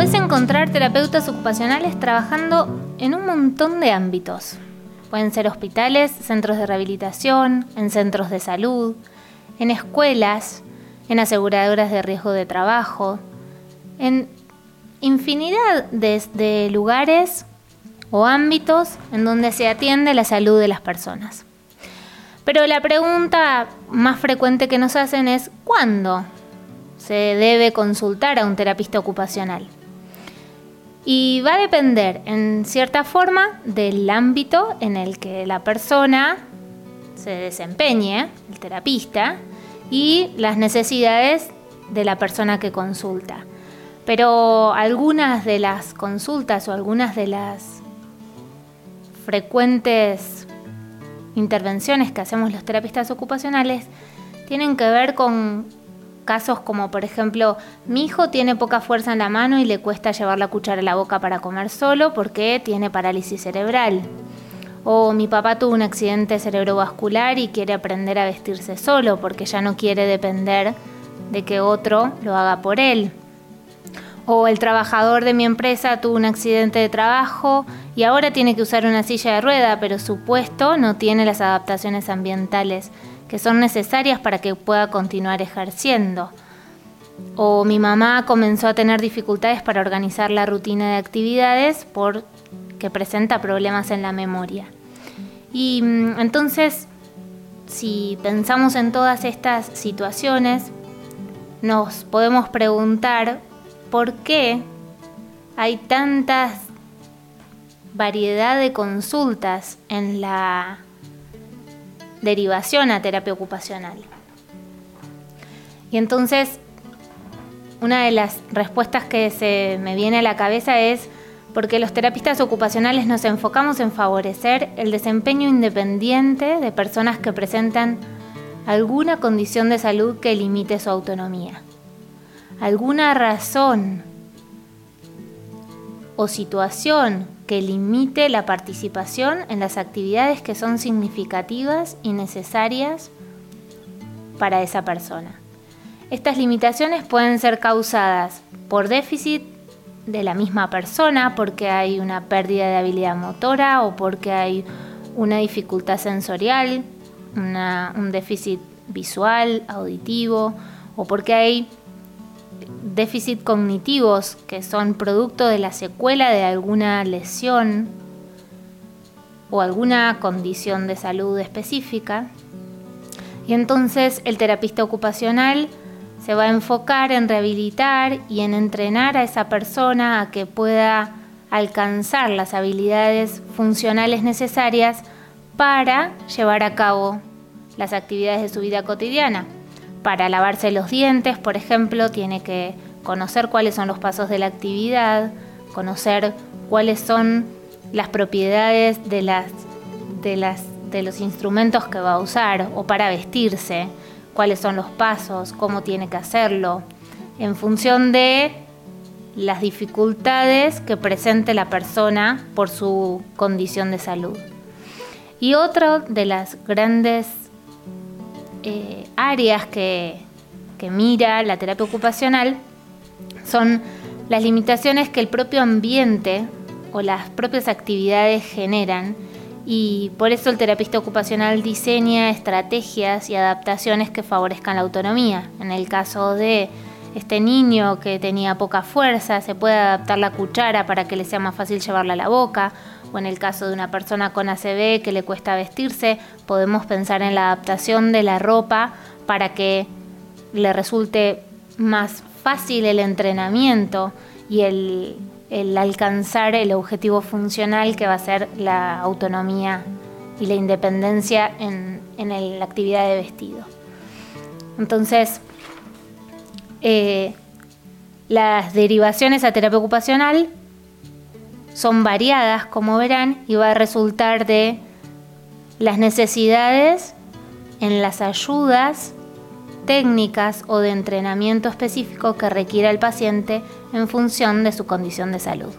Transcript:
Puedes encontrar terapeutas ocupacionales trabajando en un montón de ámbitos. Pueden ser hospitales, centros de rehabilitación, en centros de salud, en escuelas, en aseguradoras de riesgo de trabajo, en infinidad de, lugares o ámbitos en donde se atiende la salud de las personas. Pero la pregunta más frecuente que nos hacen es ¿cuándo se debe consultar a un terapista ocupacional? Y va a depender, en cierta forma, del ámbito en el que la persona se desempeñe, el terapista, y las necesidades de la persona que consulta. Pero algunas de las consultas o algunas de las frecuentes intervenciones que hacemos los terapistas ocupacionales tienen que ver con casos como por ejemplo, mi hijo tiene poca fuerza en la mano y le cuesta llevar la cuchara a la boca para comer solo porque tiene parálisis cerebral. O mi papá tuvo un accidente cerebrovascular y quiere aprender a vestirse solo porque ya no quiere depender de que otro lo haga por él. O el trabajador de mi empresa tuvo un accidente de trabajo y ahora tiene que usar una silla de rueda, pero su puesto no tiene las adaptaciones ambientales que son necesarias para que pueda continuar ejerciendo. O mi mamá comenzó a tener dificultades para organizar la rutina de actividades porque presenta problemas en la memoria. Y mm, entonces, si pensamos en todas estas situaciones, nos podemos preguntar por qué hay tantas variedad de consultas en la derivación a terapia ocupacional. Y entonces, una de las respuestas que se me viene a la cabeza es porque los terapistas ocupacionales nos enfocamos en favorecer el desempeño independiente de personas que presentan alguna condición de salud que limite su autonomía, alguna razón o situación que limite la participación en las actividades que son significativas y necesarias para esa persona. Estas limitaciones pueden ser causadas por déficit de la misma persona, porque hay una pérdida de habilidad motora o porque hay una dificultad sensorial, un déficit visual, auditivo, o porque hay déficit cognitivos que son producto de la secuela de alguna lesión o alguna condición de salud específica. Y entonces el terapista ocupacional se va a enfocar en rehabilitar y en entrenar a esa persona a que pueda alcanzar las habilidades funcionales necesarias para llevar a cabo las actividades de su vida cotidiana. Para lavarse los dientes, por ejemplo, tiene que conocer cuáles son los pasos de la actividad, conocer cuáles son las propiedades de, los instrumentos que va a usar o para vestirse, cuáles son los pasos, cómo tiene que hacerlo, en función de las dificultades que presente la persona por su condición de salud. Y otra de las grandes eh, áreas que, que mira la terapia ocupacional son las limitaciones que el propio ambiente o las propias actividades generan y por eso el terapista ocupacional diseña estrategias y adaptaciones que favorezcan la autonomía. En el caso de este niño que tenía poca fuerza, se puede adaptar la cuchara para que le sea más fácil llevarla a la boca o en el caso de una persona con ACV que le cuesta vestirse, podemos pensar en la adaptación de la ropa para que le resulte más fácil el entrenamiento y el, alcanzar el objetivo funcional que va a ser la autonomía y la independencia en, la actividad de vestido. Entonces, eh, las derivaciones a terapia ocupacional son variadas, como verán, y va a resultar de las necesidades en las ayudas técnicas o de entrenamiento específico que requiera el paciente en función de su condición de salud.